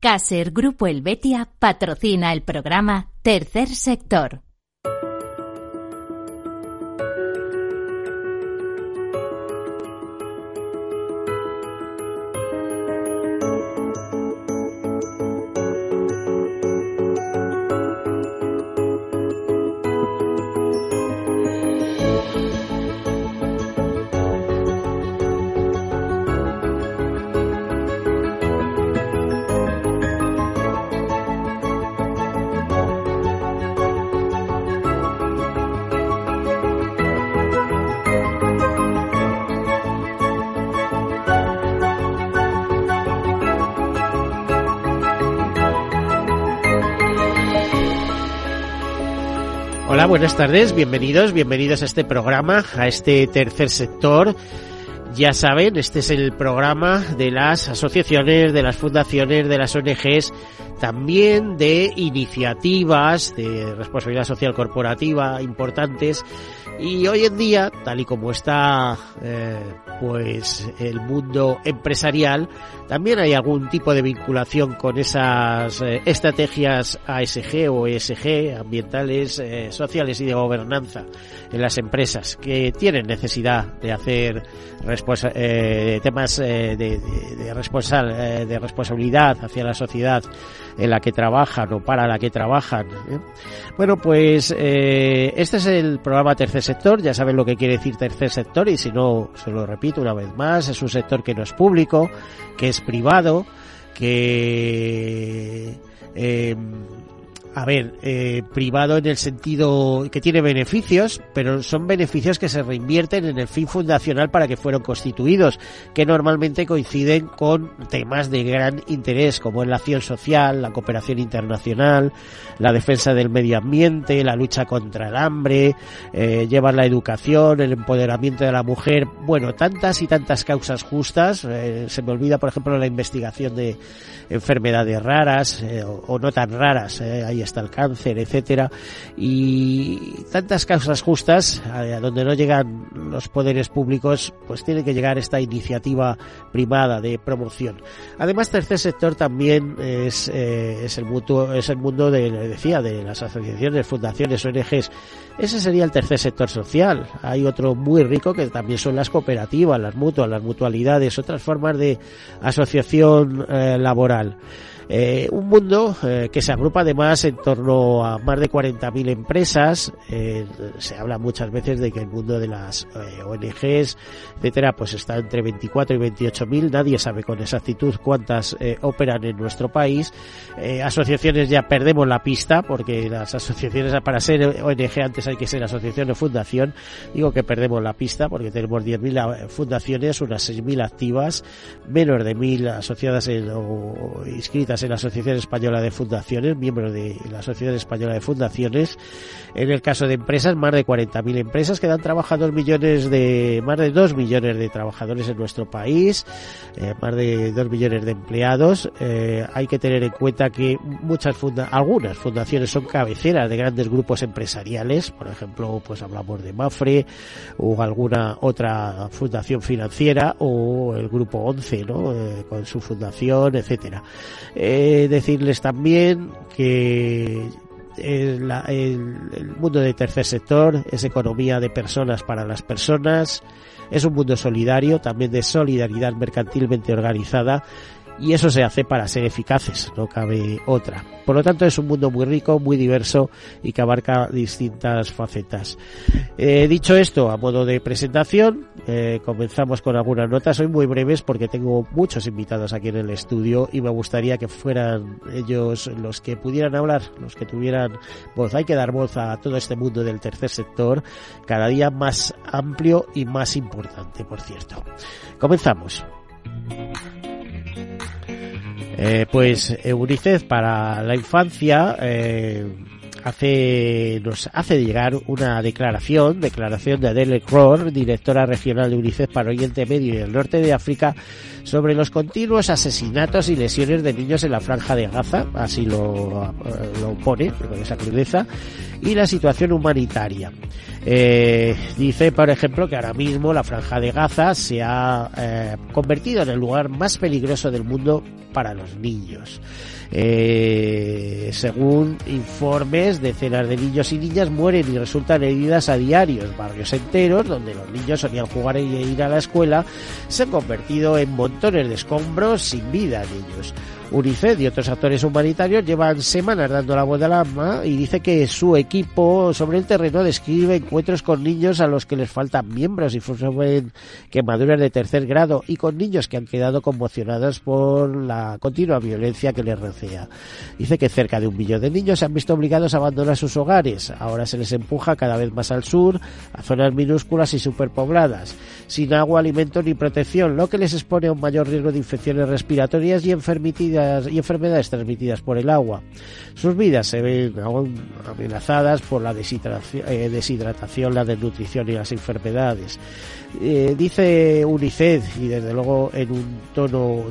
Caser Grupo Helvetia patrocina el programa Tercer Sector. Buenas tardes, bienvenidos, bienvenidos a este programa, a este tercer sector. Ya saben, este es el programa de las asociaciones, de las fundaciones, de las ONGs, también de iniciativas de responsabilidad social corporativa importantes y hoy en día, tal y como está eh, pues el mundo empresarial, también hay algún tipo de vinculación con esas eh, estrategias ASG o ESG, ambientales, eh, sociales y de gobernanza en las empresas que tienen necesidad de hacer eh, temas de, de responsabilidad hacia la sociedad en la que trabajan o para la que trabajan. Bueno, pues este es el programa Tercer Sector, ya saben lo que quiere decir Tercer Sector y si no, se lo repito una vez más, es un sector que no es público, que es privado, que eh, a ver, eh, privado en el sentido que tiene beneficios, pero son beneficios que se reinvierten en el fin fundacional para que fueron constituidos, que normalmente coinciden con temas de gran interés, como es la acción social, la cooperación internacional, la defensa del medio ambiente, la lucha contra el hambre, eh, llevar la educación, el empoderamiento de la mujer, bueno, tantas y tantas causas justas. Eh, se me olvida, por ejemplo, la investigación de enfermedades raras eh, o, o, no tan raras. Eh, ahí está el cáncer, etcétera, y tantas causas justas a donde no llegan los poderes públicos, pues tiene que llegar esta iniciativa privada de promoción. Además, tercer sector también es, eh, es el mutuo, es el mundo de, decía, de las asociaciones, fundaciones, ONGs. Ese sería el tercer sector social. Hay otro muy rico que también son las cooperativas, las mutuas, las mutualidades, otras formas de asociación eh, laboral. Eh, un mundo eh, que se agrupa además en torno a más de 40.000 empresas. Eh, se habla muchas veces de que el mundo de las ONGs, etcétera, pues está entre 24 y 28.000. Nadie sabe con exactitud cuántas operan en nuestro país. Asociaciones ya perdemos la pista porque las asociaciones para ser ONG antes hay que ser asociación o fundación. Digo que perdemos la pista porque tenemos 10.000 fundaciones, unas 6.000 activas, menos de 1.000 asociadas o inscritas en la Asociación Española de Fundaciones, miembros de la Sociedad Española de Fundaciones. En el caso de empresas, más de 40.000 empresas que dan trabajo a 2 millones de, más de 2 millones de trabajadores en nuestro país, eh, más de 2 millones de empleados. Eh, hay que tener en cuenta que muchas funda algunas fundaciones son cabeceras de grandes grupos empresariales, por ejemplo, pues hablamos de Mafre o alguna otra fundación financiera o el grupo 11, ¿no? Eh, con su fundación, etcétera. Eh, decirles también que el, el, mundo de tercer sector es economía de personas para las personas, es un mundo solidario, también de solidaridad mercantilmente organizada y eso se hace para ser eficaces, no cabe otra. Por lo tanto, es un mundo muy rico, muy diverso y que abarca distintas facetas. Eh, dicho esto, a modo de presentación, eh, comenzamos con algunas notas. Soy muy breves porque tengo muchos invitados aquí en el estudio y me gustaría que fueran ellos los que pudieran hablar, los que tuvieran voz. Hay que dar voz a todo este mundo del tercer sector, cada día más amplio y más importante, por cierto. Comenzamos. Eh, pues UNICEF para la infancia eh, hace nos hace llegar una declaración, declaración de Adele Cror, directora regional de UNICEF para Oriente Medio y el Norte de África, sobre los continuos asesinatos y lesiones de niños en la franja de Gaza, así lo, lo pone con esa crudeza, y la situación humanitaria. Eh, dice, por ejemplo, que ahora mismo la franja de Gaza se ha eh, convertido en el lugar más peligroso del mundo para los niños. Eh, según informes, decenas de niños y niñas mueren y resultan heridas a diario. Barrios enteros, donde los niños solían jugar e ir a la escuela, se han convertido en montones de escombros sin vida en ellos. UNICEF y otros actores humanitarios llevan semanas dando la voz de alarma y dice que su equipo sobre el terreno describe encuentros con niños a los que les faltan miembros y sufren quemaduras de tercer grado y con niños que han quedado conmocionados por la continua violencia que les recea. Dice que cerca de un millón de niños se han visto obligados a abandonar sus hogares. Ahora se les empuja cada vez más al sur, a zonas minúsculas y superpobladas, sin agua, alimento ni protección, lo que les expone a un mayor riesgo de infecciones respiratorias y y enfermedades transmitidas por el agua. Sus vidas se ven amenazadas por la eh, deshidratación, la desnutrición y las enfermedades. Eh, dice UNICEF, y desde luego en un tono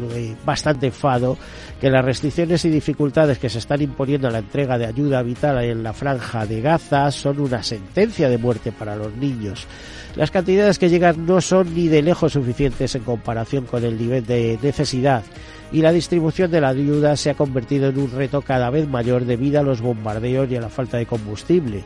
bastante enfado, que las restricciones y dificultades que se están imponiendo a la entrega de ayuda vital en la franja de Gaza son una sentencia de muerte para los niños. Las cantidades que llegan no son ni de lejos suficientes en comparación con el nivel de necesidad y la distribución de la ayuda se ha convertido en un reto cada vez mayor debido a los bombardeos y a la falta de combustible.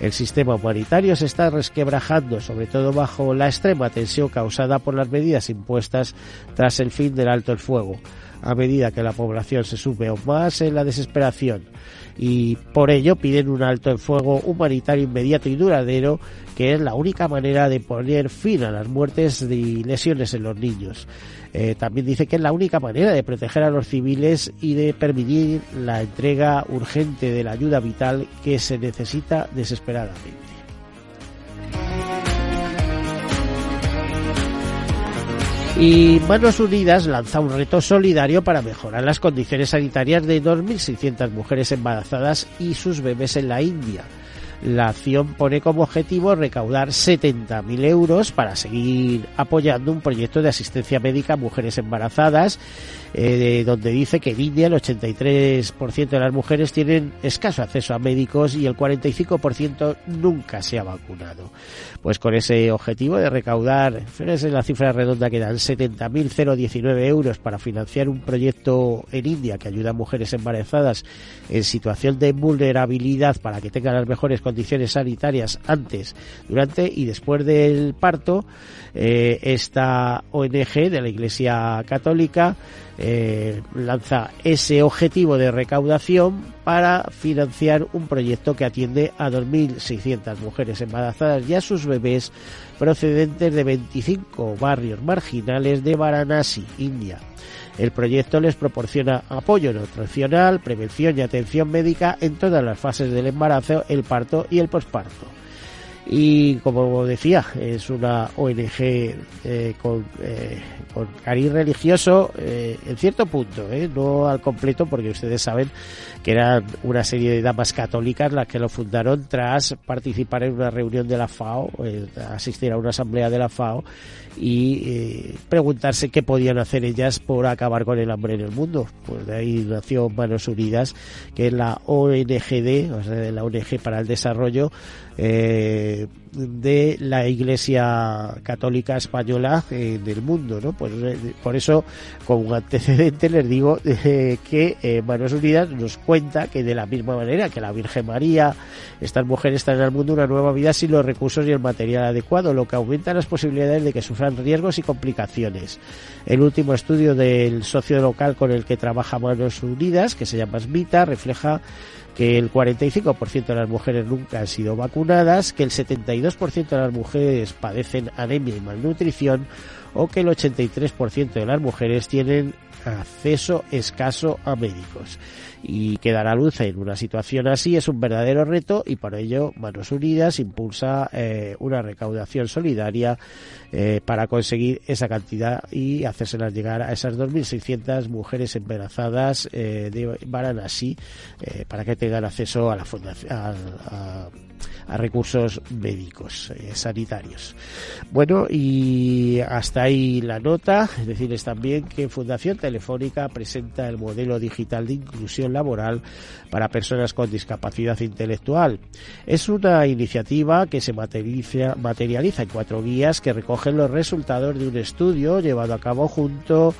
El sistema humanitario se está resquebrajando, sobre todo bajo la extrema tensión causada por las medidas impuestas tras el fin del alto el fuego, a medida que la población se sube aún más en la desesperación. Y por ello piden un alto el fuego humanitario inmediato y duradero, que es la única manera de poner fin a las muertes y lesiones en los niños. Eh, también dice que es la única manera de proteger a los civiles y de permitir la entrega urgente de la ayuda vital que se necesita desesperadamente. Y Manos Unidas lanza un reto solidario para mejorar las condiciones sanitarias de 2.600 mujeres embarazadas y sus bebés en la India. La acción pone como objetivo recaudar 70.000 euros para seguir apoyando un proyecto de asistencia médica a mujeres embarazadas eh, donde dice que en India el 83% de las mujeres tienen escaso acceso a médicos y el 45% nunca se ha vacunado. Pues con ese objetivo de recaudar, es la cifra redonda que dan 70.019 euros para financiar un proyecto en India que ayuda a mujeres embarazadas en situación de vulnerabilidad para que tengan las mejores condiciones sanitarias antes, durante y después del parto, eh, esta ONG de la Iglesia Católica eh, lanza ese objetivo de recaudación para financiar un proyecto que atiende a 2.600 mujeres embarazadas y a sus bebés procedentes de 25 barrios marginales de Varanasi, India. El proyecto les proporciona apoyo nutricional, prevención y atención médica en todas las fases del embarazo, el parto y el posparto y como decía es una ONG eh, con, eh, con, cariz religioso eh, en cierto punto no al completo porque ustedes saben que eran una serie de damas católicas las que lo fundaron tras participar en una reunión de la FAO asistir a una asamblea de la FAO y preguntarse qué podían hacer ellas por acabar con el hambre en el mundo. Pues de ahí nació Manos Unidas que es la ONGD o sea, la ONG para el desarrollo eh, de la Iglesia Católica Española eh, del mundo, ¿no? Por, eh, por, eso, como antecedente, les digo que Manos Unidas nos cuenta que de la misma manera que la Virgen María, estas mujeres están al mundo una nueva vida sin los recursos y el material adecuado, lo que aumenta las posibilidades de que sufran riesgos y complicaciones. El último estudio del socio local con el que trabaja Manos Unidas, que se llama SMITA, refleja que el 45% de las mujeres nunca han sido vacunadas, que el 72% de las mujeres padecen anemia y malnutrición o que el 83% de las mujeres tienen acceso escaso a médicos y que dar a luz en una situación así es un verdadero reto y por ello Manos Unidas impulsa eh, una recaudación solidaria eh, para conseguir esa cantidad y hacérselas llegar a esas 2.600 mujeres embarazadas eh, de Varanasi para que tengan acceso a la fundación a, a recursos médicos. sanitarios. Bueno, y hasta ahí la nota. Es decirles también que Fundación Telefónica presenta el modelo digital de inclusión laboral para personas con discapacidad intelectual. Es una iniciativa que se materializa, materializa en cuatro guías que recogen los resultados de un estudio llevado a cabo junto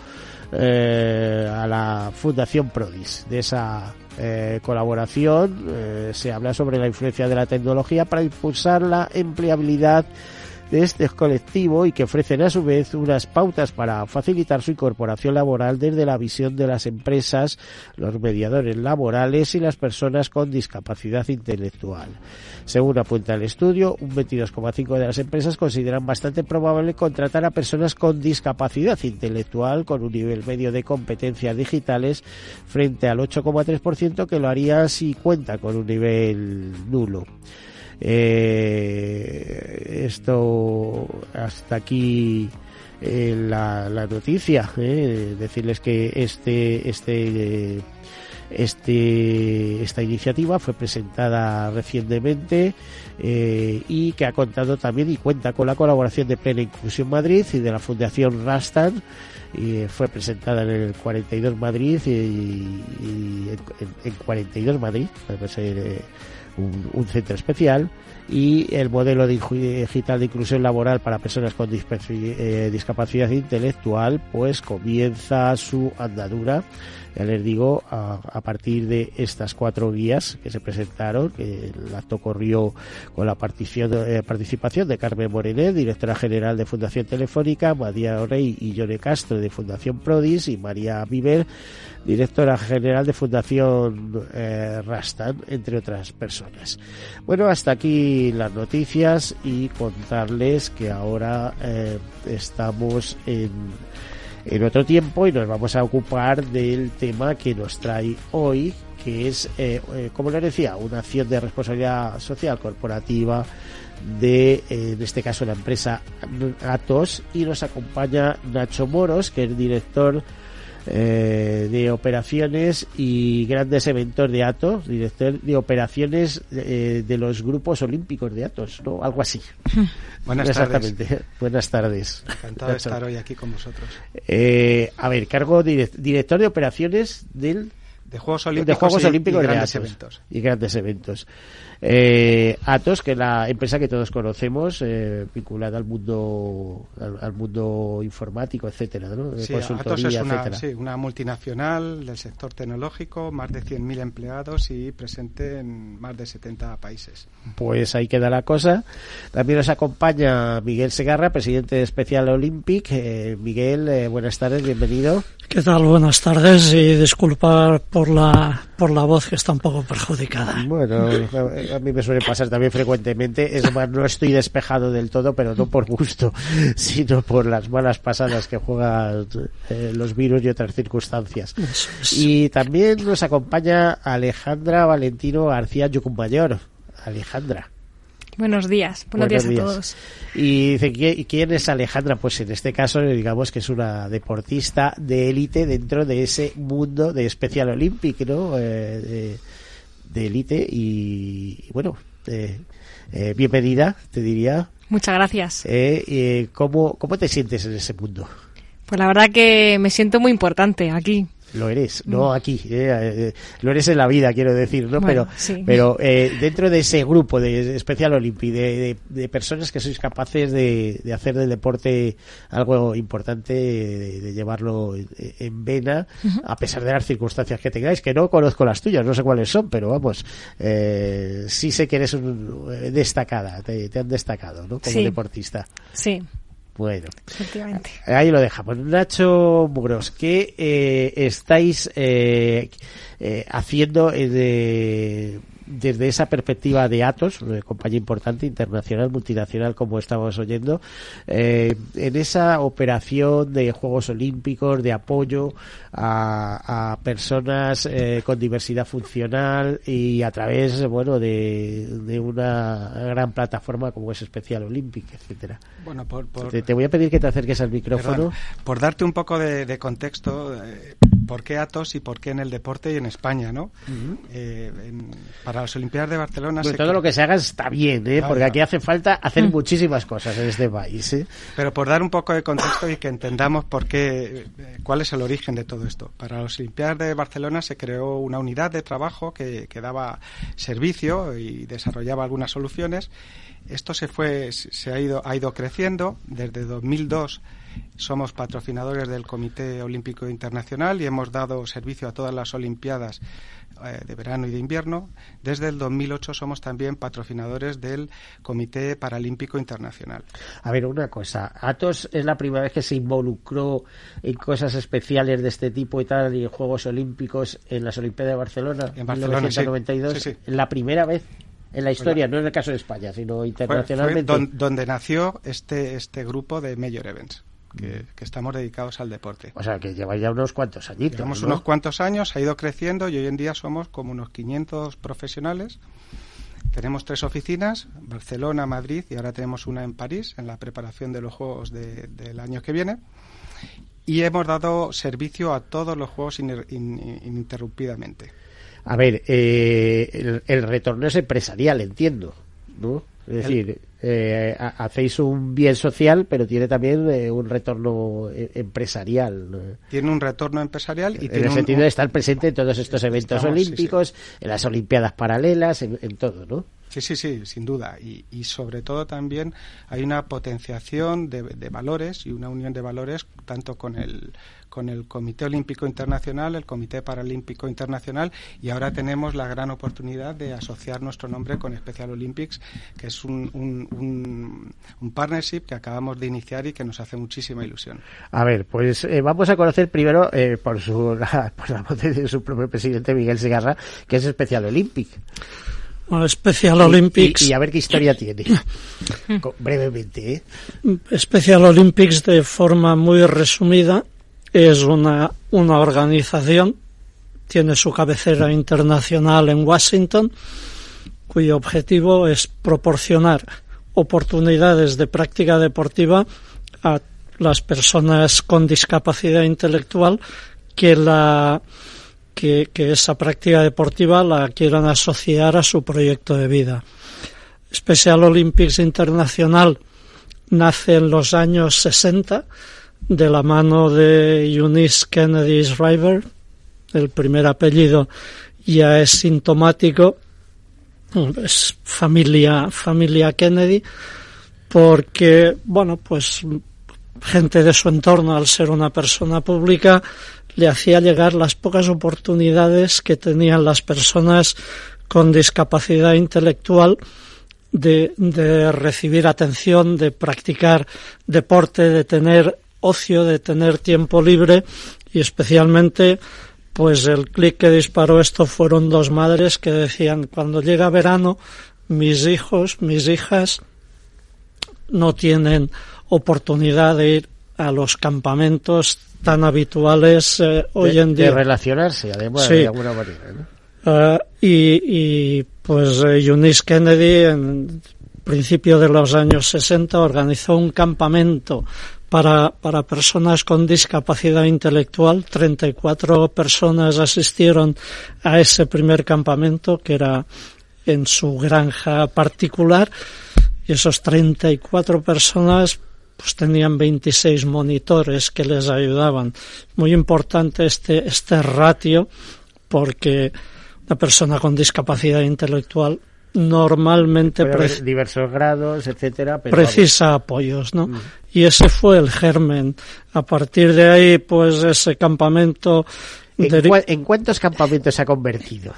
eh, a la Fundación Prodis. De esa eh, colaboración eh, se habla sobre la influencia de la tecnología para impulsar la empleabilidad de este colectivo y que ofrecen a su vez unas pautas para facilitar su incorporación laboral desde la visión de las empresas, los mediadores laborales y las personas con discapacidad intelectual. Según apunta el estudio, un 22,5 de las empresas consideran bastante probable contratar a personas con discapacidad intelectual con un nivel medio de competencias digitales frente al 8,3% que lo haría si cuenta con un nivel nulo. Eh, esto hasta aquí eh, la, noticia. Eh, decirles que este este este esta iniciativa fue presentada recientemente y que ha contado también y cuenta con la colaboración de Plena Inclusión Madrid y de la Fundación Rastan y fue presentada en el 42 Madrid y, en, 42 Madrid, un, centro especial y el modelo digital de inclusión laboral para personas con eh, discapacidad intelectual pues comienza su andadura ya les digo a, partir de estas cuatro guías que se presentaron que el acto corrió con la eh, participación de Carmen Morenet directora general de Fundación Telefónica María Rey y Yone Castro de Fundación Prodis y María Viver directora general de Fundación eh, Rastan, entre otras personas. Bueno, hasta aquí las noticias y contarles que ahora eh, estamos en, en otro tiempo y nos vamos a ocupar del tema que nos trae hoy, que es, eh, como les decía, una acción de responsabilidad social corporativa de, en este caso, la empresa Atos. Y nos acompaña Nacho Moros, que es director eh, de operaciones y grandes eventos de Atos, director de operaciones eh, de los grupos olímpicos de Atos, ¿no? Algo así. Buenas Exactamente. tardes. Buenas tardes. Encantado de estar hoy aquí con vosotros. Eh, a ver, cargo director de operaciones del de Juegos Olímpicos, y, grandes eventos. Y grandes eventos. Eh, Atos, que es la empresa que todos conocemos, eh, vinculada al mundo al, mundo informático, etcétera, ¿no? Sí, Atos es una, sí, una, multinacional del sector tecnológico, más de 100.000 empleados y presente en más de 70 países. Pues ahí queda la cosa. También nos acompaña Miguel Segarra, presidente de Special Olympic. Eh, Miguel, eh, buenas tardes, bienvenido. ¿Qué tal? Buenas tardes y disculpar por la por la voz que está un poco perjudicada. Bueno, a mí me suele pasar también frecuentemente. Es más, no estoy despejado del todo, pero no por gusto, sino por las malas pasadas que juegan eh, los virus y otras circunstancias. Y también nos acompaña Alejandra Valentino García Yucumbayor. Alejandra. Buenos días, buenos, días, a todos. Y dice, ¿quién es Alejandra? Pues en este caso, digamos que es una deportista de élite dentro de ese mundo de Special Olympic, ¿no? Eh, de élite y, bueno, eh, eh, bienvenida, te diría. Muchas gracias. Eh, ¿cómo, ¿Cómo te sientes en ese mundo? Pues la verdad que me siento muy importante aquí lo eres, no mm. aquí, eh, eh, lo eres en la vida, quiero decir, ¿no? pero pero eh, dentro de ese grupo de Especial Olympi, de, de, personas que sois capaces de, de, hacer del deporte algo importante, de, llevarlo en, vena, a pesar de las circunstancias que tengáis, que no conozco las tuyas, no sé cuáles son, pero vamos, sí sé que eres un, destacada, te, han destacado, ¿no? Como deportista. Sí. Bueno, ahí lo dejamos. Nacho Muros, ¿qué eh, estáis eh, eh, haciendo de desde esa perspectiva de Atos, una compañía importante, internacional, multinacional, como estamos oyendo, eh, en esa operación de Juegos Olímpicos, de apoyo a, personas eh, con diversidad funcional y a través, bueno, de, una gran plataforma como es Especial Olympic, etcétera. Bueno, por, te, voy a pedir que te acerques al micrófono. por darte un poco de, contexto, eh, por qué Atos y por qué en el deporte y en España, ¿no? Eh, para las Olimpiadas de Barcelona... todo lo que se haga está bien, ¿eh? porque aquí hace falta hacer mm. muchísimas cosas en este país. ¿eh? Pero por dar un poco de contexto y que entendamos por qué, cuál es el origen de todo esto. Para las Olimpiadas de Barcelona se creó una unidad de trabajo que, que daba servicio y desarrollaba algunas soluciones. Esto se fue, se ha ido, ha ido creciendo desde 2002 somos patrocinadores del Comité Olímpico Internacional y hemos dado servicio a todas las Olimpiadas eh, de verano y de invierno. Desde el 2008 somos también patrocinadores del Comité Paralímpico Internacional. A ver, una cosa. Atos es la primera vez que se involucró en cosas especiales de este tipo y tal, y en Juegos Olímpicos en las Olimpiadas de Barcelona en 1992. La primera vez en la historia, no en el caso de España, sino internacionalmente. donde nació este, este grupo de Major Events que, estamos dedicados al deporte. O sea, que lleva ya unos cuantos años. Llevamos unos cuantos años, ha ido creciendo y hoy en día somos como unos 500 profesionales. Tenemos tres oficinas, Barcelona, Madrid y ahora tenemos una en París, en la preparación de los Juegos del año que viene. Y hemos dado servicio a todos los Juegos ininterrumpidamente. A ver, eh, el, retorno es empresarial, entiendo, ¿no? Es decir, eh, hacéis un bien social, pero tiene también eh, un retorno eh, empresarial. Tiene un retorno empresarial y en el sentido de estar presente en todos estos eventos olímpicos, en las Olimpiadas paralelas, en, en todo, ¿no? Sí, sí, sí, sin duda. Y, y sobre todo también hay una potenciación de, de, valores y una unión de valores tanto con el, con el Comité Olímpico Internacional, el Comité Paralímpico Internacional y ahora tenemos la gran oportunidad de asociar nuestro nombre con Special Olympics, que es un, un, un, partnership que acabamos de iniciar y que nos hace muchísima ilusión. A ver, pues eh, vamos a conocer primero eh, por, su, por la voz de su propio presidente Miguel Segarra, que es Special Olympic. Special Olympics. Y, a ver qué historia tiene. Brevemente. ¿eh? Special Olympics, de forma muy resumida, es una, una organización, tiene su cabecera internacional en Washington, cuyo objetivo es proporcionar oportunidades de práctica deportiva a las personas con discapacidad intelectual que la que, esa práctica deportiva la quieran asociar a su proyecto de vida. Special Olympics Internacional nace en los años 60 de la mano de Eunice Kennedy Shriver. El primer apellido ya es sintomático, es familia, familia Kennedy, porque, bueno, pues gente de su entorno, al ser una persona pública, le hacía llegar las pocas oportunidades que tenían las personas con discapacidad intelectual de, recibir atención, de practicar deporte, de tener ocio, de tener tiempo libre. Y especialmente pues el clic que disparó esto fueron dos madres que decían cuando llega verano mis hijos, mis hijas no tienen oportunidad de ir a los campamentos tan habituales eh, hoy en día. De relacionarse, además, de alguna manera. ¿no? Uh, y, y, pues eh, Eunice Kennedy, en principio de los años 60, organizó un campamento para, para personas con discapacidad intelectual. 34 personas asistieron a ese primer campamento, que era en su granja particular, y esos 34 personas pues tenían 26 monitores que les ayudaban. Muy importante este, este ratio porque una persona con discapacidad intelectual normalmente diversos grados, etcétera, precisa apoyos, ¿no? Mm. Y ese fue el germen. A partir de ahí, pues ese campamento ¿En, cuántos campamentos se ha convertido?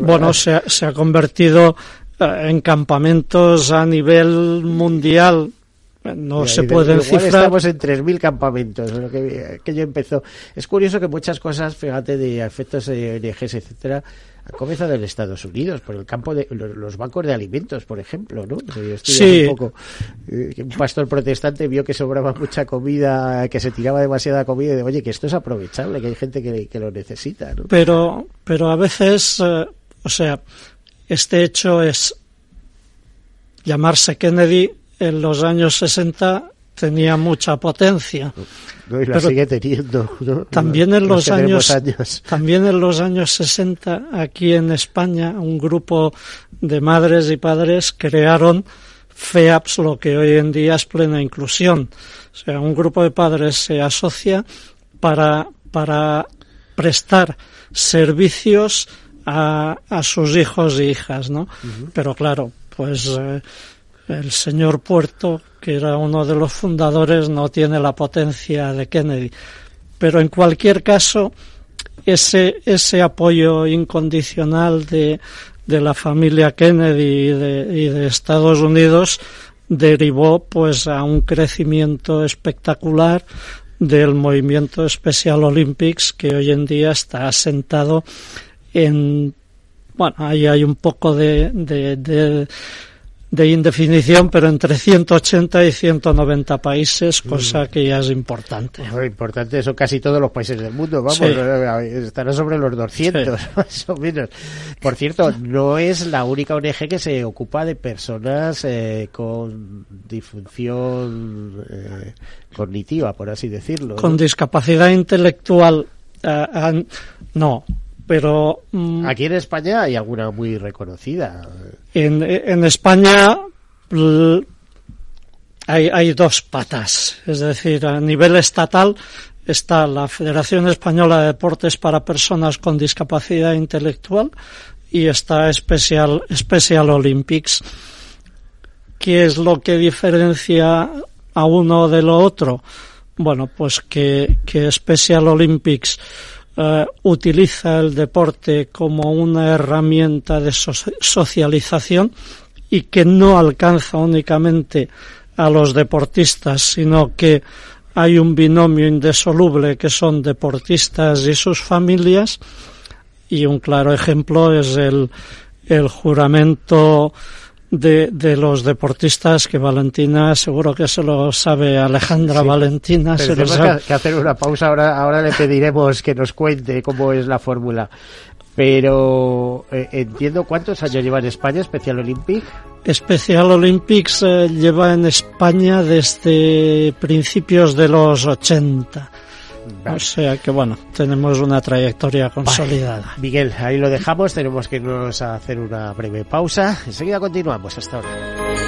Bueno, se, se ha convertido eh, en campamentos a nivel mundial no se pueden cifrar. Estamos en 3.000 campamentos, lo que, que yo empezó. Es curioso que muchas cosas, fíjate, de efectos de ONGs, etcétera, han comenzado en Estados Unidos, por el campo de los bancos de alimentos, por ejemplo, ¿no? Sí. Un, poco, eh, un pastor protestante vio que sobraba mucha comida, que se tiraba demasiada comida y de, oye, que esto es aprovechable, que hay gente que, que lo necesita, ¿no? Pero, pero a veces, eh, o sea, este hecho es llamarse Kennedy en los años 60 tenía mucha potencia. No, y la sigue teniendo. También en los, años, años, también en los años 60 aquí en España un grupo de madres y padres crearon FEAPS, lo que hoy en día es plena inclusión. O sea, un grupo de padres se asocia para, para prestar servicios a, a sus hijos e hijas, ¿no? Pero claro, pues eh, el señor Puerto, que era uno de los fundadores, no tiene la potencia de Kennedy. Pero en cualquier caso, ese, ese apoyo incondicional de, de la familia Kennedy y de, de Estados Unidos derivó pues a un crecimiento espectacular del movimiento Special Olympics que hoy en día está asentado en bueno ahí hay un poco de de indefinición, pero entre 180 y 190 países, mm. cosa que ya es importante. importante son casi todos los países del mundo, vamos, estará sobre los 200, más o menos. Por cierto, no es la única ONG que se ocupa de personas eh, con disfunción eh, cognitiva, por así decirlo. Con discapacidad intelectual, eh, no, pero... Mm, Aquí en España hay alguna muy reconocida. En, en España hay, hay dos patas, es decir, a nivel estatal está la Federación Española de Deportes para Personas con Discapacidad Intelectual y está Special, Special Olympics. ¿Qué es lo que diferencia a uno de lo otro? Bueno, pues que, que Special Olympics eh, utiliza el deporte como una herramienta de socialización y que no alcanza únicamente a los deportistas, sino que hay un binomio indesoluble que son deportistas y sus familias. Y un claro ejemplo es el, el juramento de, de los deportistas que Valentina seguro que se lo sabe Alejandra Valentina se que hacer una pausa ahora ahora le pediremos que nos cuente cómo es la fórmula. Pero eh, entiendo cuántos años lleva en España Special Olympic. Special Olympics eh, lleva en España desde principios de los 80 o sea que bueno, tenemos una trayectoria consolidada. Miguel, ahí lo dejamos, tenemos que irnos a hacer una breve pausa. Enseguida continuamos hasta ahora.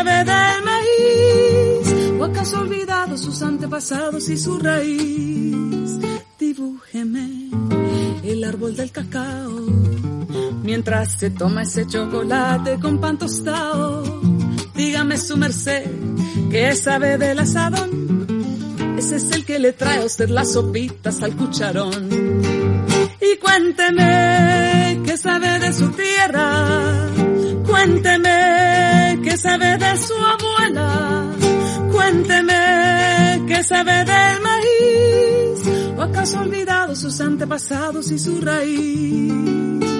sabe del maíz. ¿O acaso olvidado sus antepasados y su raíz? Dibújeme el árbol del cacao. Mientras se toma ese chocolate con pan tostado. Dígame su merced, ¿qué sabe del asadón? Ese es el que le trae a usted las sopitas al cucharón y cuénteme qué sabe de su tierra, cuénteme qué sabe de su abuela, Cuénteme qué sabe del maíz, o acaso ha olvidado sus antepasados y su raíz.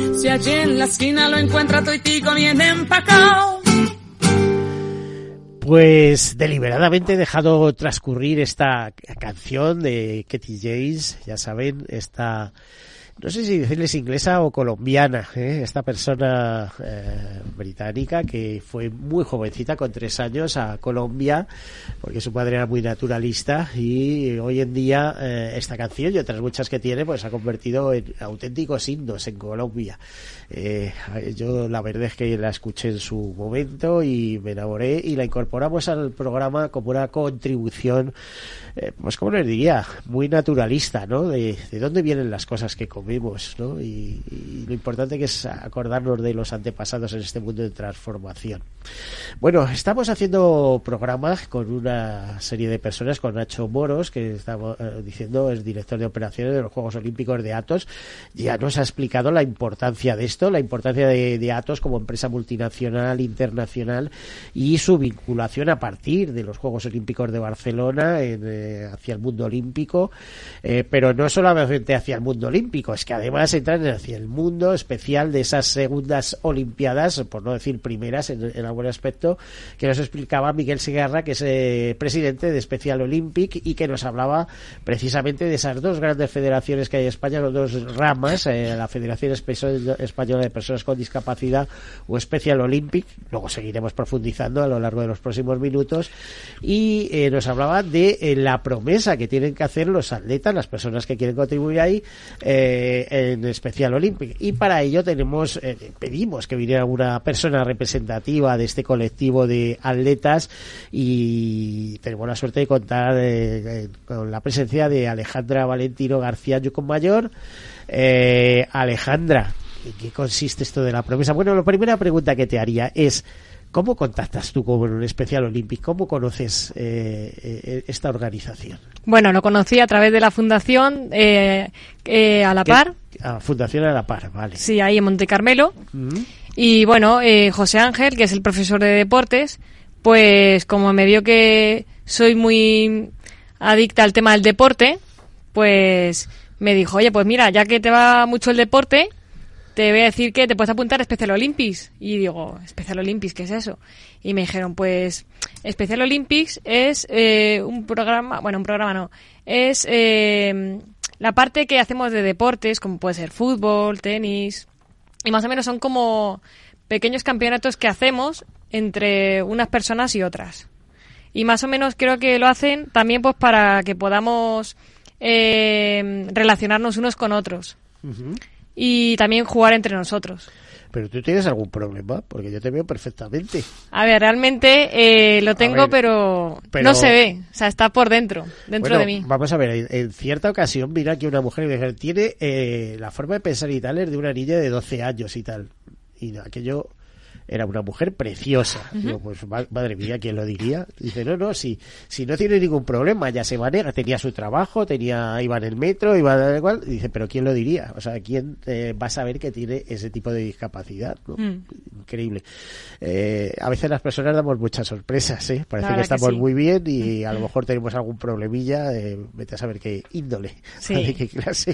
Si allí en la esquina lo encuentra bien empacao. Pues deliberadamente he dejado transcurrir esta canción de Katy James, ya saben, esta no sé si decirles inglesa o colombiana, ¿eh? esta persona eh, británica que fue muy jovencita, con tres años, a Colombia, porque su padre era muy naturalista y hoy en día eh, esta canción y otras muchas que tiene, pues ha convertido en auténticos himnos en Colombia. Eh, yo la verdad es que la escuché en su momento y me enamoré y la incorporamos al programa como una contribución, eh, pues como les diría, muy naturalista, ¿no? De, de dónde vienen las cosas que comemos, ¿no? Y, lo importante que es acordarnos de los antepasados en este mundo de transformación. Bueno, estamos haciendo programas con una serie de personas, con Nacho Moros, que estamos eh, diciendo es director de operaciones de los Juegos Olímpicos de Atos, ya nos ha explicado la importancia de esto, la importancia de, Atos como empresa multinacional, internacional y su vinculación a partir de los Juegos Olímpicos de Barcelona en, eh, hacia el mundo olímpico, eh, pero no solamente hacia el mundo olímpico, es que además entran hacia el mundo especial de esas segundas Olimpiadas, por no decir primeras en, en algún aspecto, que nos explicaba Miguel Segarra, que es eh, presidente de Special Olympic y que nos hablaba precisamente de esas dos grandes federaciones que hay en España, las dos ramas, la Federación Española de Personas con Discapacidad o Special Olympic, luego seguiremos profundizando a lo largo de los próximos minutos, y eh, nos hablaba de eh, la promesa que tienen que hacer los atletas, las personas que quieren contribuir ahí eh, en Special Olympic. Y para ello tenemos, pedimos que viniera una persona representativa de este colectivo de atletas y tenemos la suerte de contar con la presencia de Alejandra Valentino García Yucón Mayor. Alejandra, ¿en qué consiste esto de la promesa? Bueno, la primera pregunta que te haría es, ¿cómo contactas tú con un especial olímpico? ¿Cómo conoces eh, eh, esta organización? Bueno, lo conocí a través de la fundación eh, eh, a la par. Ah, Fundación a la par, vale. Sí, ahí en Monte Carmelo. Mm. Y bueno, eh, José Ángel, que es el profesor de deportes, pues como me vio que soy muy adicta al tema del deporte, pues me dijo, oye, pues mira, ya que te va mucho el deporte, te voy a decir que te puedes apuntar a Special Olympics. Y digo, Special Olympics, ¿qué es eso? Y me dijeron, pues, Special Olympics es eh, un programa, bueno, un programa no, es eh, la parte que hacemos de deportes, como puede ser fútbol, tenis, y más o menos son como pequeños campeonatos que hacemos entre unas personas y otras. Y más o menos creo que lo hacen también pues para que podamos eh, relacionarnos unos con otros Ujú. Y también jugar entre nosotros. Pero tú tienes algún problema, porque yo te veo perfectamente. A ver, realmente eh, lo tengo, ver, pero, pero- no se ve. O sea, está por dentro, dentro Bueno, de mí. Vamos a ver, en, en cierta ocasión vino aquí una mujer y tiene eh, la forma de pensar y tal es de una niña de 12 años y tal. Y aquello era una mujer preciosa. Digo, pues ma- madre mía, ¿quién lo diría? Dice, no, no, si, si no tiene ningún problema, ya se maneja, tenía su trabajo, tenía, iba en el metro, iba igual. Dice, pero ¿quién lo diría? O sea, ¿quién eh, va a saber que tiene ese tipo de discapacidad? ¿no? Mm. Increíble. Eh, a veces las personas damos muchas sorpresas, ¿eh? Parece que estamos sí. muy bien y a lo mejor tenemos algún problemilla, eh, vete a saber qué índole, Sí. de qué clase.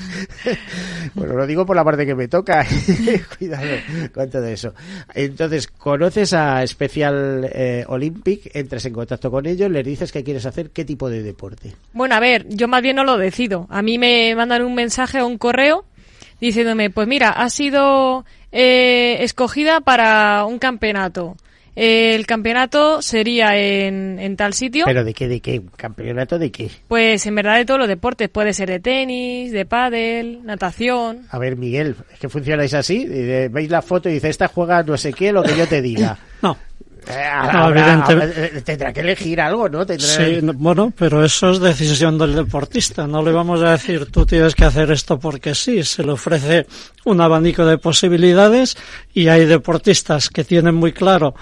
bueno, lo digo por la parte que me toca, cuidado con todo eso. Entonces, conoces a Special eh, Olympic, entras en contacto con ellos, les dices que quieres hacer qué tipo de deporte. Bueno, a ver, yo más bien no lo decido. A mí me mandan un mensaje o un correo diciéndome, pues mira, has sido eh, escogida para un campeonato. El campeonato sería en, en tal sitio. ¿Pero de qué? ¿De qué? ¿Campeonato de qué? Pues en verdad de todos los deportes. Puede ser de tenis, de pádel, natación. A ver, Miguel, ¿es que funcionáis así? Veis la foto y dice, esta juega no sé qué, lo que yo te diga. No. Eh, No, habrá- evidente- habrá- tendrá que elegir algo, ¿no? Tendrá... Sí, no- bueno, pero eso es decisión del deportista. No le vamos a decir tú tienes que hacer esto porque sí. Se le ofrece un abanico de posibilidades y hay deportistas que tienen muy claro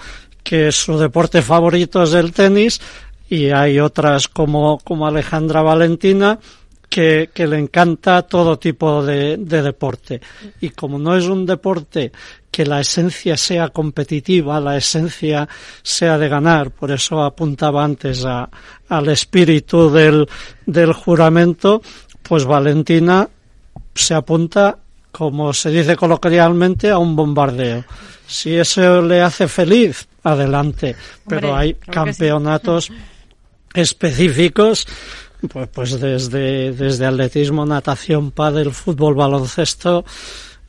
que su deporte favorito es el tenis y hay otras como, como Alejandra Valentina que, que le encanta todo tipo de, de deporte. Y como no es un deporte que la esencia sea competitiva, la esencia sea de ganar, por eso apuntaba antes a, al espíritu del, del juramento, pues Valentina se apunta, como se dice coloquialmente, a un bombardeo. Si eso le hace feliz, adelante. Pero Hombre, hay sí. campeonatos específicos pues, pues desde, desde atletismo, natación, pádel, fútbol, baloncesto,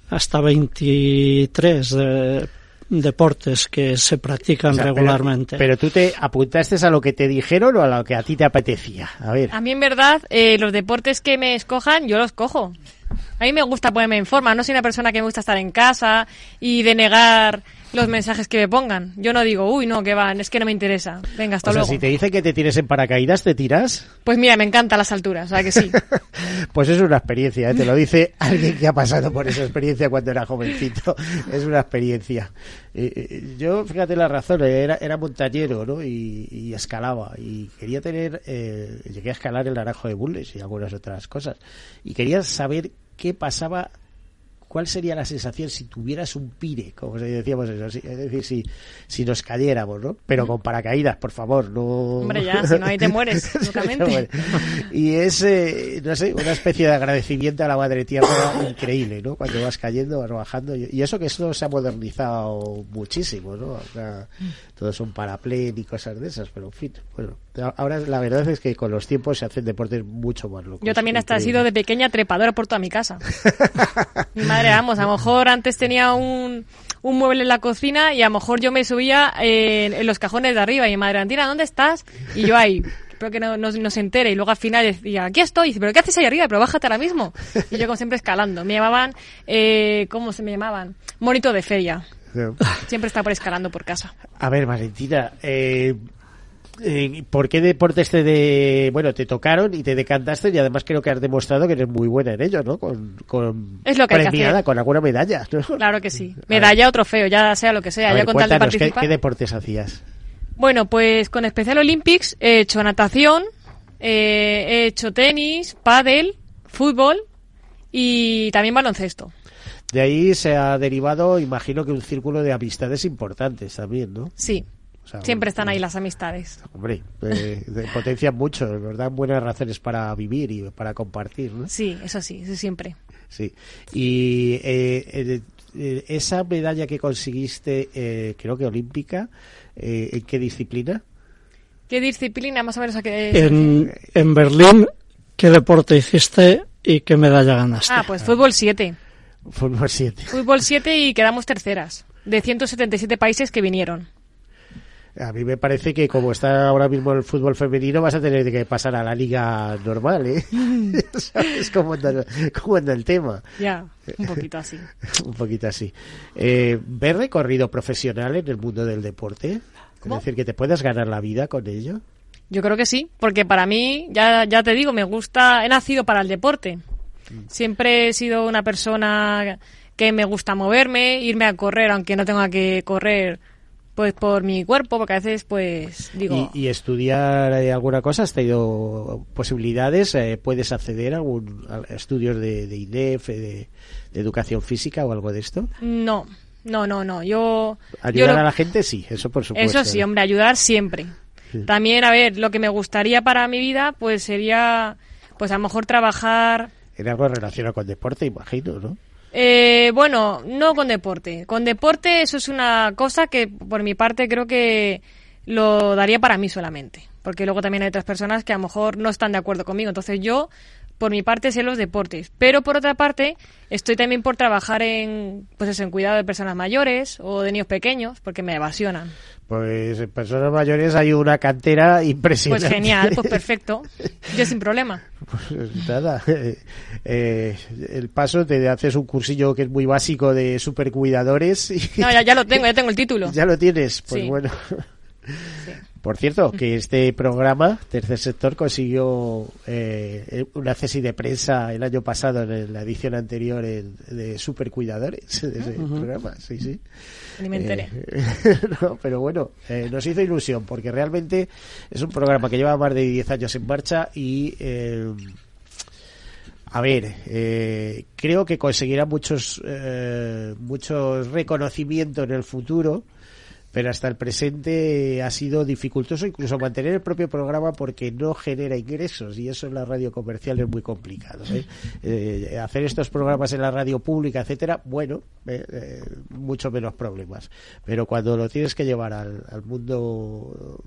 hasta 23 de- deportes que se practican O sea, pero- regularmente. Pero, tú te apuntaste a lo que te dijeron o a lo que a ti te apetecía. A ver. A mí en verdad eh, los deportes que me escojan yo los cojo. A mí me gusta ponerme en forma. No soy una persona que me gusta estar en casa y denegar los mensajes que me pongan. Yo no digo, uy, no, que van, es que no me interesa. Venga, hasta o sea, luego. si te dicen que te tires en paracaídas, ¿te tiras? Pues mira, me encantan las alturas, o sea que sí. Pues es una experiencia, ¿eh? te lo dice alguien que ha pasado por esa experiencia cuando era jovencito. Es una experiencia. Eh, eh, yo, fíjate la razón, era, era montañero ¿no? y, y escalaba. Y quería tener, eh, llegué a escalar el Naranjo de Bulnes y algunas otras cosas. Y quería saber qué pasaba ¿Cuál sería la sensación si tuvieras un pire, como decíamos eso? si- Es decir, si, si nos cayéramos, ¿no? Pero con paracaídas, por favor, no... Hombre, ya, si no, ahí te mueres, locamente. Y es, eh, no sé, una especie de agradecimiento a la Madre Tierra increíble, ¿no? Cuando vas cayendo, vas bajando. Y eso que esto se ha modernizado muchísimo, ¿no? Ahora todos son paraplén y cosas de esas, pero en fin, bueno. Ahora la verdad es que con los tiempos se hacen deportes mucho más locos. Yo también hasta he sido de pequeña trepadora por toda mi casa. mi madre, vamos, a lo mejor antes tenía un, un mueble en la cocina y a lo mejor yo me subía en, en los cajones de arriba y mi madre, Antina, ¿dónde estás? Y yo ahí, espero que no, no, no se entere. Y luego al final decía, aquí estoy. Y dice, ¿pero qué haces ahí arriba? Pero bájate ahora mismo. Y yo como siempre escalando. Me llamaban, eh, ¿cómo se me llamaban? Monito de feria. Siempre estaba por escalando por casa. A ver, Valentina, eh, eh, ¿por qué deportes te de, bueno, te tocaron y te decantaste y además creo que has demostrado que eres muy buena en ello, ¿no? Con, con Es lo que hay que premiada, hacer. con alguna medalla, ¿no? Claro que sí. Medalla o trofeo, ya sea lo que sea, A ya ver, con tal de ¿qué, deportes hacías? Bueno, pues con Special Olympics he hecho natación, eh, he hecho tenis, pádel, fútbol y también baloncesto. De ahí se ha derivado, imagino que un círculo de amistades importantes también, ¿no? Sí, O sea, siempre están ahí las amistades. Hombre, eh, de- potencian mucho, nos dan buenas razones para vivir y para compartir, ¿no? Sí, eso sí, eso siempre. Sí. Y eh, eh, eh, esa medalla que conseguiste, eh, creo que olímpica, eh, ¿en qué disciplina? ¿Qué disciplina más o menos a qué En, en Berlín, ¿qué deporte hiciste y qué medalla ganaste? Ah, pues fútbol 7. Fútbol 7. Fútbol 7 y quedamos terceras. De 177 países que vinieron. A mí me parece que como está ahora mismo el fútbol femenino vas a tener que pasar a la liga normal, ¿eh? ¿Sabes cómo anda, cómo anda el tema? Ya, un poquito así. Un poquito así. Eh, ¿Ves recorrido profesional en el mundo del deporte? ¿Cómo? Es decir, que te puedas ganar la vida con ello. Yo creo que sí, porque para mí, ya, ya te digo, me gusta, he nacido para el deporte. Siempre he sido una persona que me gusta moverme, irme a correr, aunque no tenga que correr pues por mi cuerpo, porque a veces pues digo, ¿Y, y estudiar eh, alguna cosa? ¿Has tenido posibilidades? Eh, ¿Puedes acceder a, algún, a estudios de, eh, de, de educación física o algo de esto? no, no, no, no, yo... Ayudar a la gente, sí, eso por supuesto. Eso sí, hombre, ayudar siempre. Sí. También, a ver, lo que me gustaría para mi vida, pues sería, pues a lo mejor trabajar En algo relacionado con deporte, imagino, ¿no? Eh, bueno, no con deporte. Con deporte eso es una cosa que por mi parte creo que lo daría para mí solamente. Porque luego también hay otras personas que a lo mejor no están de acuerdo conmigo. Entonces yo, por mi parte sé los deportes, pero por otra parte estoy también por trabajar en pues eso, en cuidado de personas mayores o de niños pequeños porque me evasionan. Pues en personas mayores hay una cantera impresionante. Pues genial, pues perfecto. Yo sin problema. Pues nada, eh, eh, el paso te haces un cursillo que es muy básico de supercuidadores. Y No, ya, ya lo tengo, ya tengo el título. ya lo tienes, pues Sí. bueno. Por cierto, que este programa, Tercer Sector, consiguió eh, una cesis de prensa el año pasado, en la edición anterior, en- de Supercuidadores, de ese programa, sí, sí. Ni me enteré. Eh, no, pero bueno, eh, nos hizo ilusión, porque realmente es un programa que lleva más de 10 años en marcha y... eh, a ver, eh, creo que conseguirá muchos, eh, muchos reconocimientos en el futuro, pero hasta el presente ha sido dificultoso incluso mantener el propio programa porque no genera ingresos y eso en la radio comercial es muy complicado. ¿eh? Eh, hacer estos programas en la radio pública, etcétera, bueno, eh, eh, mucho menos problemas. Pero cuando lo tienes que llevar al, mundo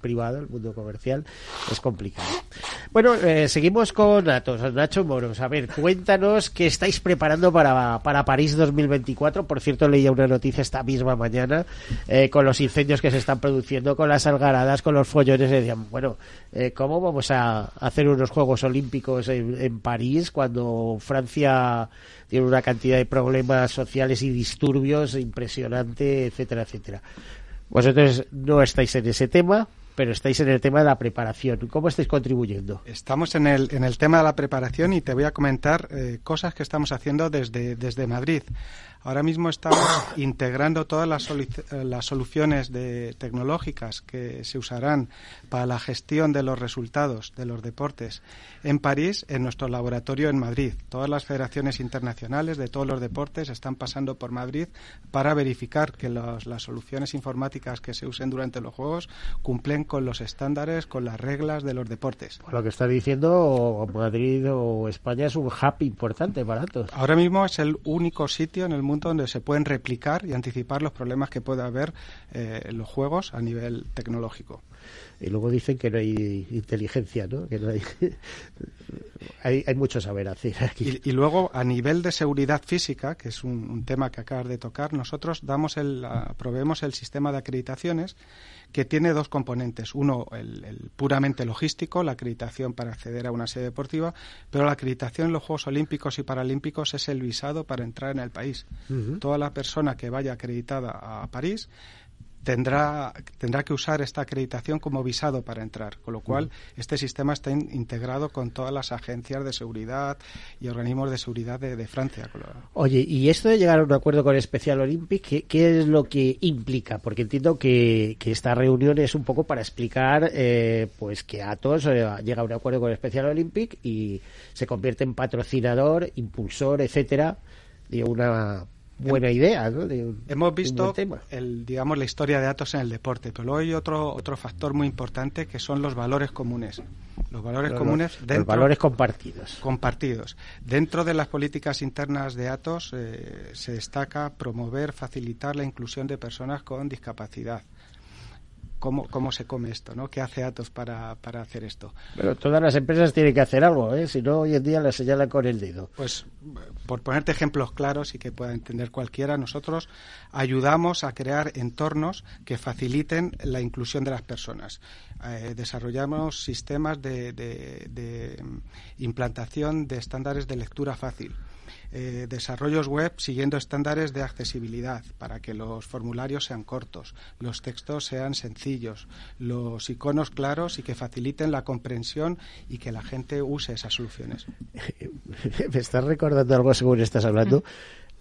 privado, al mundo comercial, es complicado. Bueno, eh, seguimos con Atos, Nacho Moros. A ver, cuéntanos qué estáis preparando para, para París 2024. Por cierto, leía una noticia esta misma mañana eh, con los incendios que se están produciendo, con las algaradas, con los follones. Decían, bueno, eh, ¿cómo vamos a hacer unos Juegos Olímpicos en, en París cuando Francia tiene una cantidad de problemas sociales y disturbios impresionante, etcétera, etcétera? Vosotros no estáis en ese tema, pero estáis en el tema de la preparación. ¿Cómo estáis contribuyendo? Estamos en el, en el tema de la preparación y te voy a comentar eh, cosas que estamos haciendo desde, desde Madrid. Ahora mismo estamos integrando todas las, eh, las soluciones de, tecnológicas que se usarán para la gestión de los resultados de los deportes en París, en nuestro laboratorio en Madrid. Todas las federaciones internacionales de todos los deportes están pasando por Madrid para verificar que los- las soluciones informáticas que se usen durante los Juegos cumplen con los estándares, con las reglas de los deportes. Por lo que está diciendo, Madrid o España es un hub importante para todos. Ahora mismo es el único sitio en el mundo donde se pueden replicar y anticipar los problemas que pueda haber eh, en los juegos a nivel tecnológico. Y luego dicen que no hay inteligencia, ¿no? Que no hay... hay, hay mucho saber hacer aquí. Y, y luego, a nivel de seguridad física, que es un, un tema que acabas de tocar, nosotros damos el, proveemos el sistema de acreditaciones que tiene dos componentes. Uno, el, el puramente logístico, la acreditación para acceder a una sede deportiva, pero la acreditación en los Juegos Olímpicos y Paralímpicos es el visado para entrar en el país. Toda la persona que vaya acreditada a París tendrá, tendrá que usar esta acreditación como visado para entrar, con lo cual este sistema está in- integrado con todas las agencias de seguridad y organismos de seguridad de, de Francia. Oye, y esto de llegar a un acuerdo con Special Olympic, ¿qué, qué es lo que implica? Porque entiendo que, que esta reunión es un poco para explicar eh, pues que Atos eh, llega a un acuerdo con Special Olympic y se convierte en patrocinador, impulsor, etcétera, de una buena idea, ¿no? De un- Hemos visto tema. el, digamos, la historia de Atos en el deporte, pero luego hay otro, otro factor muy importante que son los valores comunes. Los valores Los- comunes los dentro, valores compartidos. compartidos. Dentro de las políticas internas de Atos eh, se destaca promover, facilitar la inclusión de personas con discapacidad. ¿Cómo, cómo se come esto? ¿no? ¿Qué hace Atos para, para hacer esto? Pero todas las empresas tienen que hacer algo, ¿eh? Si no, hoy en día las señalan con el dedo. Pues por ponerte ejemplos claros y que pueda entender cualquiera, nosotros ayudamos a crear entornos que faciliten la inclusión de las personas. Eh, desarrollamos sistemas de, de- de, mm, implantación de estándares de lectura fácil. Eh, desarrollos web siguiendo estándares de accesibilidad para que los formularios sean cortos, los textos sean sencillos, los iconos claros y que faciliten la comprensión y que la gente use esas soluciones. Me estás recordando algo según estás hablando.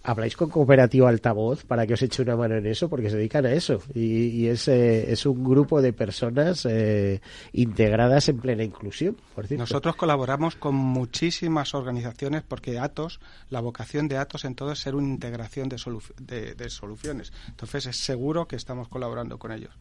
¿Habláis con Cooperativa Altavoz para que os eche una mano en eso? Porque se dedican a eso. Y, y es, eh, es un grupo de personas eh, integradas en plena inclusión, por cierto. Nosotros colaboramos con muchísimas organizaciones porque Atos, la vocación de Atos en todo es ser una integración de, solu- de- de soluciones. Entonces es seguro que estamos colaborando con ellos.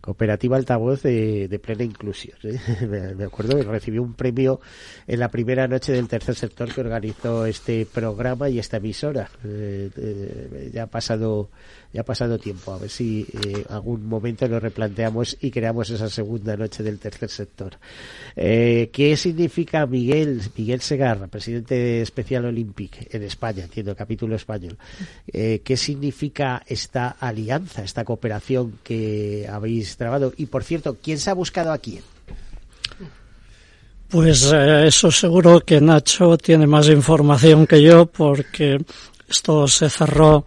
Cooperativa Altavoz de, plena inclusión. ¿eh? Me, acuerdo que recibió un premio en la primera noche del tercer sector que organizó este programa y esta emisora. Eh, eh, ya ha pasado ya ha pasado tiempo. A ver si algún momento nos replanteamos y creamos esa segunda noche del tercer sector. ¿Qué significa Miguel Miguel Segarra, presidente de Especial Olympic en España? Entiendo, capítulo español. ¿Qué significa esta alianza, esta cooperación que habéis trabado? Y por cierto, ¿quién se ha buscado a quién? Pues eh, eso seguro que Nacho tiene más información que yo porque esto se cerró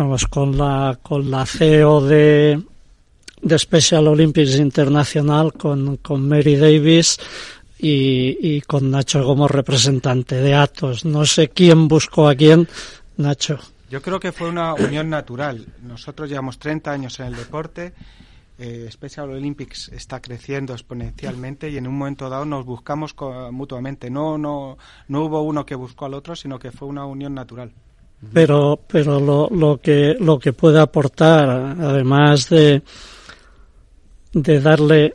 vamos con la con la CEO de de Special Olympics Internacional con, con Mary Davis y, y con Nacho como representante de Atos. No sé quién buscó a quién, Nacho. Yo creo que fue una unión natural. Nosotros llevamos 30 años en el deporte. Eh, Special Olympics está creciendo exponencialmente y en un momento dado nos buscamos mutuamente. No, no, no hubo uno que buscó al otro, sino que fue una unión natural. Pero, pero lo, lo que lo que puede aportar, además de de darle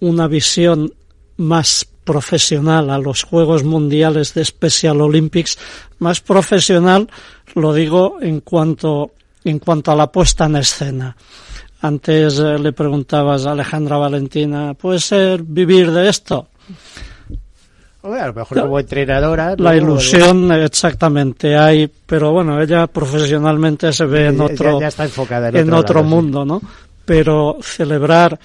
una visión más profesional a los Juegos Mundiales de Special Olympics, más profesional, lo digo en cuanto, en cuanto a la puesta en escena. Antes eh, le preguntabas a Alejandra Valentina, ¿puede ser vivir de esto? A lo mejor como entrenadora. La ilusión, exactamente, hay, pero bueno, ella profesionalmente se ve en otro, está enfocada en, en otro, mundo, ¿no? Pero celebrar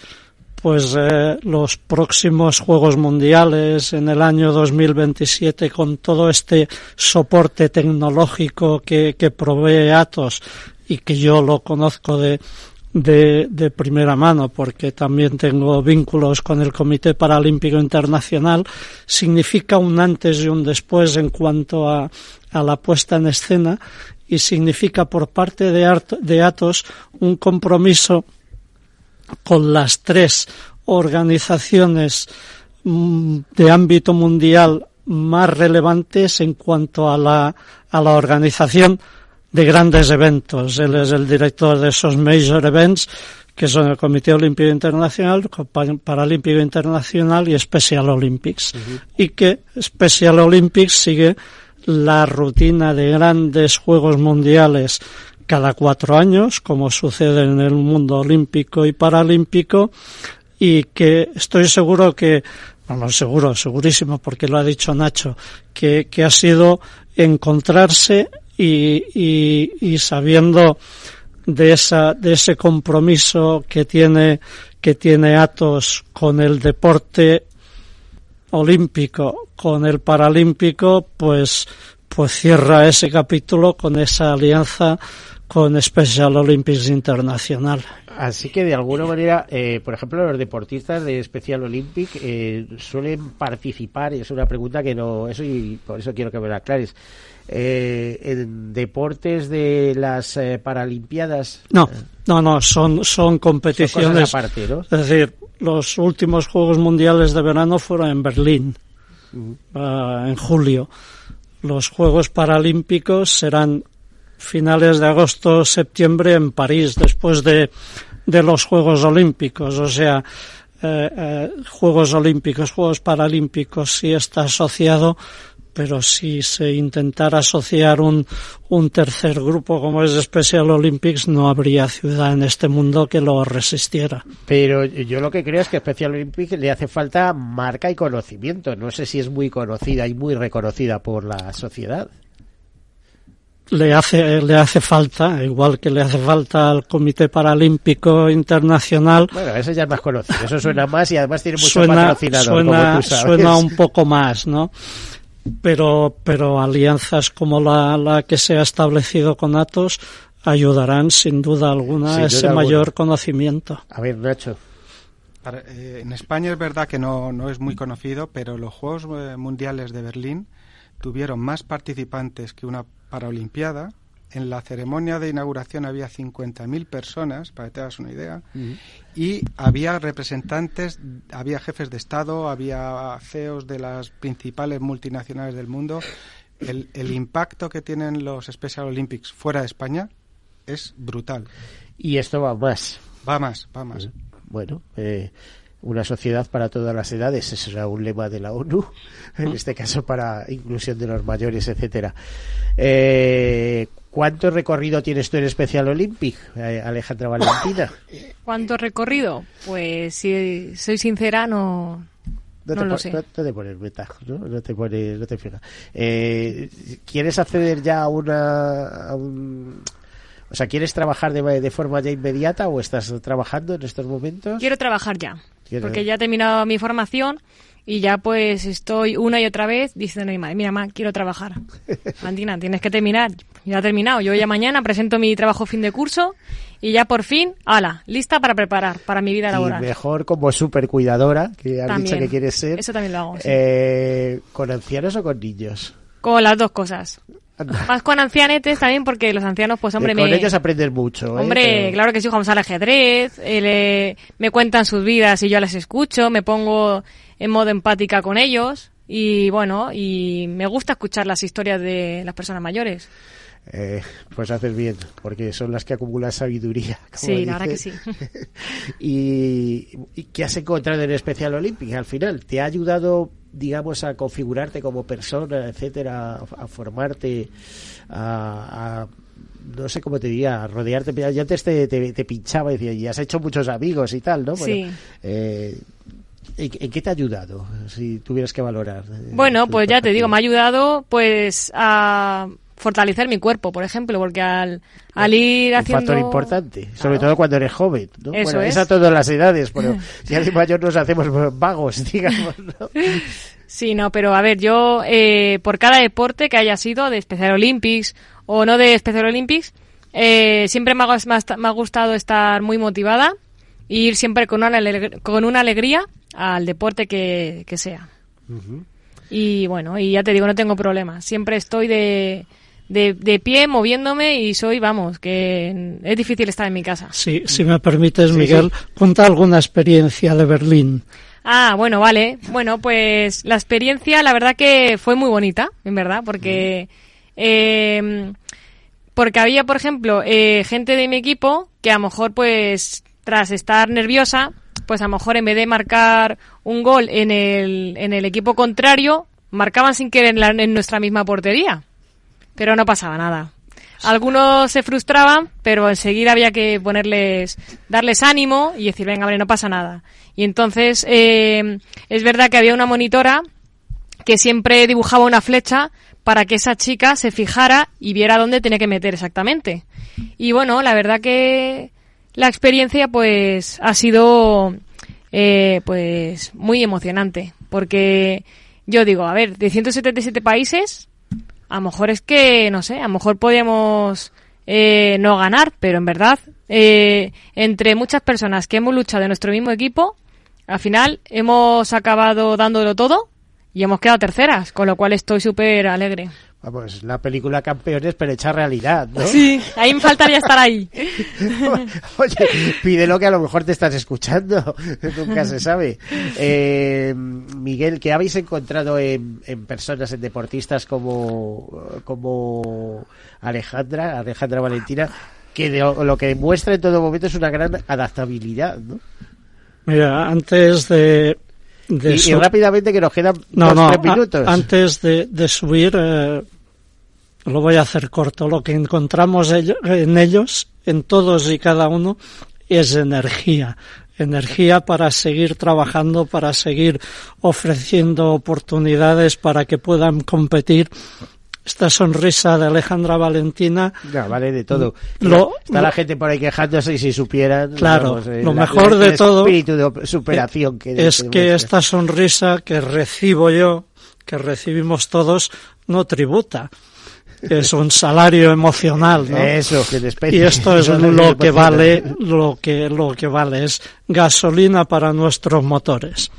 pues eh, los próximos Juegos Mundiales en el año 2027 con todo este soporte tecnológico que, que provee Atos y que yo lo conozco de, de, de, primera mano porque también tengo vínculos con el Comité Paralímpico Internacional, significa un antes y un después en cuanto a, a la puesta en escena y significa por parte de, de Atos un compromiso con las tres organizaciones mm, de ámbito mundial más relevantes en cuanto a la, a la organización de grandes eventos. Él es el director de esos major events que son el Comité Olímpico Internacional, Paralímpico Internacional y Special Olympics. Y que Special Olympics sigue la rutina de grandes Juegos Mundiales cada cuatro años, como sucede en el mundo olímpico y paralímpico, y que estoy seguro que, bueno, seguro, segurísimo, porque lo ha dicho Nacho, que, que ha sido encontrarse y, y, y sabiendo de esa, de ese compromiso que tiene, que tiene Atos con el deporte olímpico, con el paralímpico, pues, pues cierra ese capítulo con esa alianza con Special Olympics Internacional. Así que de alguna manera, eh, por ejemplo, los deportistas de Special Olympic eh, suelen participar, y es una pregunta que no, eso y por eso quiero que me la aclares, eh, en deportes de las eh, Paralimpiadas. No, no, no, son, son competiciones. aparte, ¿no? Es decir, los últimos Juegos Mundiales de verano fueron en Berlín, uh, en julio. Los Juegos Paralímpicos serán finales de agosto, septiembre en París, después de, de los Juegos Olímpicos. O sea, eh, eh, Juegos Olímpicos, Juegos Paralímpicos, sí está asociado, pero si se intentara asociar un, un tercer grupo como es Special Olympics, no habría ciudad en este mundo que lo resistiera. Pero yo lo que creo es que Special Olympics le hace falta marca y conocimiento. No sé si es muy conocida y muy reconocida por la sociedad le hace le hace falta, igual que le hace falta al Comité Paralímpico Internacional. Bueno, eso ya es más conocido, eso suena más y además tiene mucho suena, suena, suena un poco más, ¿no? Pero, pero alianzas como la, la que se ha establecido con Atos ayudarán sin duda alguna a ese mayor conocimiento. A ver, Nacho. Eh, en España es verdad que no, no es muy conocido, pero los Juegos eh, Mundiales de Berlín tuvieron más participantes que una Paralimpiada. En la ceremonia de inauguración había 50.000 personas, para que te hagas una idea, y había representantes, había jefes de Estado, había CEOs de las principales multinacionales del mundo. El, el impacto que tienen los Special Olympics fuera de España es brutal. Y esto va más Va más, va más. Bueno, eh, una sociedad para todas las edades, ese era un lema de la ONU, en este caso para inclusión de los mayores, etcétera. Eh, ¿Cuánto recorrido tienes tú en Special Olympic, eh, Alejandra Valentina? ¿Cuánto recorrido? Pues si soy sincera, no, No, No te, lo sé. no- no te pones meta, ¿no? No te pones, no te fijas. Eh, ¿Quieres acceder ya a una, a un, o sea, ¿quieres trabajar de, de forma ya inmediata o estás trabajando en estos momentos? Quiero trabajar ya, Quiero- porque ya he terminado mi formación y ya pues estoy una y otra vez diciendo a mi madre, mira, mamá, quiero trabajar. Valentina, tienes que terminar. Ya he terminado. Yo ya mañana presento mi trabajo fin de curso y ya por fin, ala, lista para preparar para mi vida y laboral. mejor como super cuidadora, que has También. dicho que quieres ser. Eso también lo hago, sí. Eh, ¿Con ancianos o con niños? Con las dos cosas. Anda. Más con ancianetes también porque los ancianos, pues hombre, Eh, con me... ellos aprendes mucho. ¿eh? Hombre, Pero- claro que sí, jugamos al ajedrez, eh, le- me cuentan sus vidas y yo las escucho, me pongo en modo empática con ellos y bueno, y me gusta escuchar las historias de las personas mayores. Eh, pues haces bien, porque son las que acumulan sabiduría. como Sí, la verdad que sí. y, ¿Y qué has encontrado en Especial Olympic al final? ¿Te ha ayudado, digamos, a configurarte como persona, etcétera, a, a formarte, a, a- no sé cómo te diría, a rodearte? Yo antes te, te, te pinchaba y decía, y has hecho muchos amigos y tal, ¿no? Sí. eh, ¿en, qué te ha ayudado, si tuvieras que valorar? eh, Bueno, pues ya te digo, me ha ayudado pues a fortalecer mi cuerpo, por ejemplo, porque al, al ir un haciendo... factor importante, sobre todo cuando eres joven, ¿no? Eso bueno, es. a todas las edades, pero ya de mayor nos hacemos vagos, digamos, ¿no? Sí, no, pero a ver, yo eh, por cada deporte que haya sido de Special Olympics o no de Special Olympics, eh, siempre ha- me ha gustado estar muy motivada e ir siempre con una, aleg- con una alegría al deporte que, que sea. Y bueno, y ya te digo, no tengo problema. Siempre estoy de, de, de pie moviéndome y soy, vamos, que es difícil estar en mi casa. Si, si me permites, Miguel, cuenta alguna experiencia de Berlín. Ah, bueno, vale. Bueno, pues la experiencia, la verdad que fue muy bonita, en verdad, porque eh, porque había, por ejemplo, eh, gente de mi equipo que a lo mejor, pues, tras estar nerviosa, pues a lo mejor en vez de marcar un gol en el, en el equipo contrario, marcaban sin querer en, la- en nuestra misma portería. Pero no pasaba nada. Algunos se frustraban, pero enseguida había que ponerles, darles ánimo y decir, venga, vale, no pasa nada. Y entonces, eh, es verdad que había una monitora que siempre dibujaba una flecha para que esa chica se fijara y viera dónde tenía que meter exactamente. Y bueno, la verdad que la experiencia pues ha sido eh, pues muy emocionante porque yo digo, a ver, de 177 países, a lo mejor es que, no sé, a lo mejor podíamos eh, no ganar, pero en verdad, eh, entre muchas personas que hemos luchado en nuestro mismo equipo, al final hemos acabado dándolo todo y hemos quedado terceras, con lo cual estoy súper alegre. Vamos, la película Campeones, pero hecha realidad, ¿no? Sí, ahí me faltaría estar ahí. Oye, pídelo que a lo mejor te estás escuchando, nunca se sabe. Eh, Miguel, ¿qué habéis encontrado en, en personas, en deportistas como, como Alejandra, Alejandra Valentina, que de- lo que muestra en todo momento es una gran adaptabilidad, ¿no? Mira, antes de, de Y, rápidamente que nos quedan No, dos, no, tres a- minutos. antes de, de subir, eh, lo voy a hacer corto. Lo que encontramos ello- en ellos, en todos y cada uno, es energía. Energía para seguir trabajando, para seguir ofreciendo oportunidades para que puedan competir. Esta sonrisa de Alejandra Valentina, No, vale, de todo. Lo- Está la gente por ahí quejándose y si supieran. Claro, eh, lo la- mejor de todo espíritu de superación que es que esta sonrisa que recibo yo, que recibimos todos, no tributa. Es un salario emocional, ¿no? Eso, que despeje. Y esto es lo que vale, lo que, lo que vale es gasolina para nuestros motores.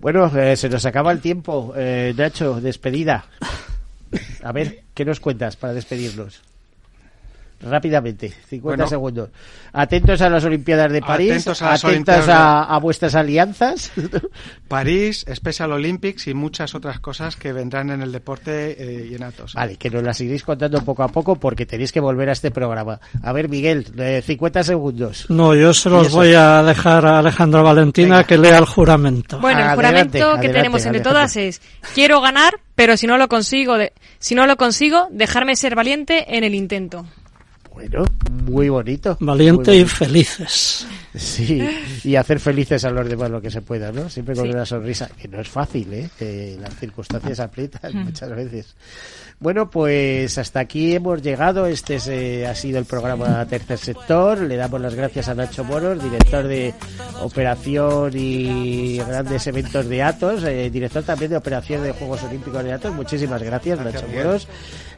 Bueno, eh, se nos acaba el tiempo. Eh, Nacho, despedida. A ver, ¿qué nos cuentas para despedirnos? Rápidamente, 50 Bueno. segundos. Atentos a las Olimpiadas de París, Atentos a las atentos Olimpiadas a, a vuestras alianzas. París, Special Olympics y muchas otras cosas que vendrán en el deporte eh, y en Atos. Vale, que nos las iréis contando poco a poco porque tenéis que volver a este programa. A ver, Miguel, eh, 50 segundos. No, yo se los voy a dejar a Alejandra Valentina Venga. que lea el juramento. Bueno, el Adelante, juramento que adelante, tenemos entre todas es quiero ganar, pero si no lo consigo, de- si no lo consigo, dejarme ser valiente en el intento. Bueno, muy bonito. Valiente muy y felices. Sí, y hacer felices a los demás lo que se pueda, ¿no? Siempre con Sí. una sonrisa, que no es fácil, ¿eh? Que las circunstancias aprietan muchas veces. Bueno, pues hasta aquí hemos llegado. Este es, eh, ha sido el programa Tercer Sector. Le damos las gracias a Nacho Moros, director de operación y grandes eventos de Atos, eh, director también de operación de Juegos Olímpicos de Atos. Muchísimas gracias, Gracias, Nacho Miguel. Moros.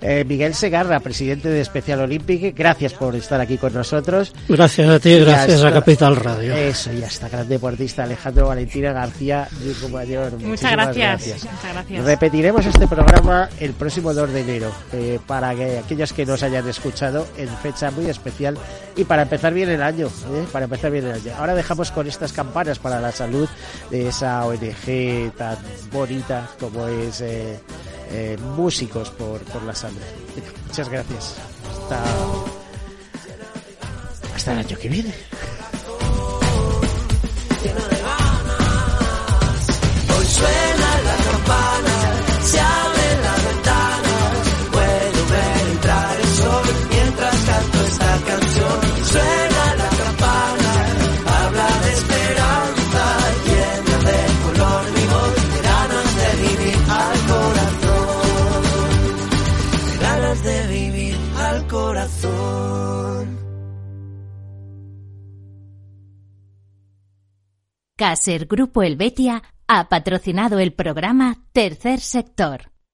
Eh, Miguel Segarra, presidente de Special Olympic, gracias por estar aquí con nosotros. Gracias a ti gracias a Capital Radio. Eso, y hasta gran deportista Alejandro Valentina García, Yugo Mayor. Muchas gracias. Muchas gracias. Repetiremos este programa el próximo 2 de enero, eh, para que aquellos que nos hayan escuchado en fecha muy especial y para empezar bien el año, ¿eh? para empezar bien el año. Ahora dejamos con estas campanas para la salud de esa ONG tan bonita como es eh, eh, Músicos por, por la Sangre. Muchas gracias. Hasta, hasta el año que viene. Hoy suena la campana, Caser Grupo Helvetia ha patrocinado el programa Tercer Sector.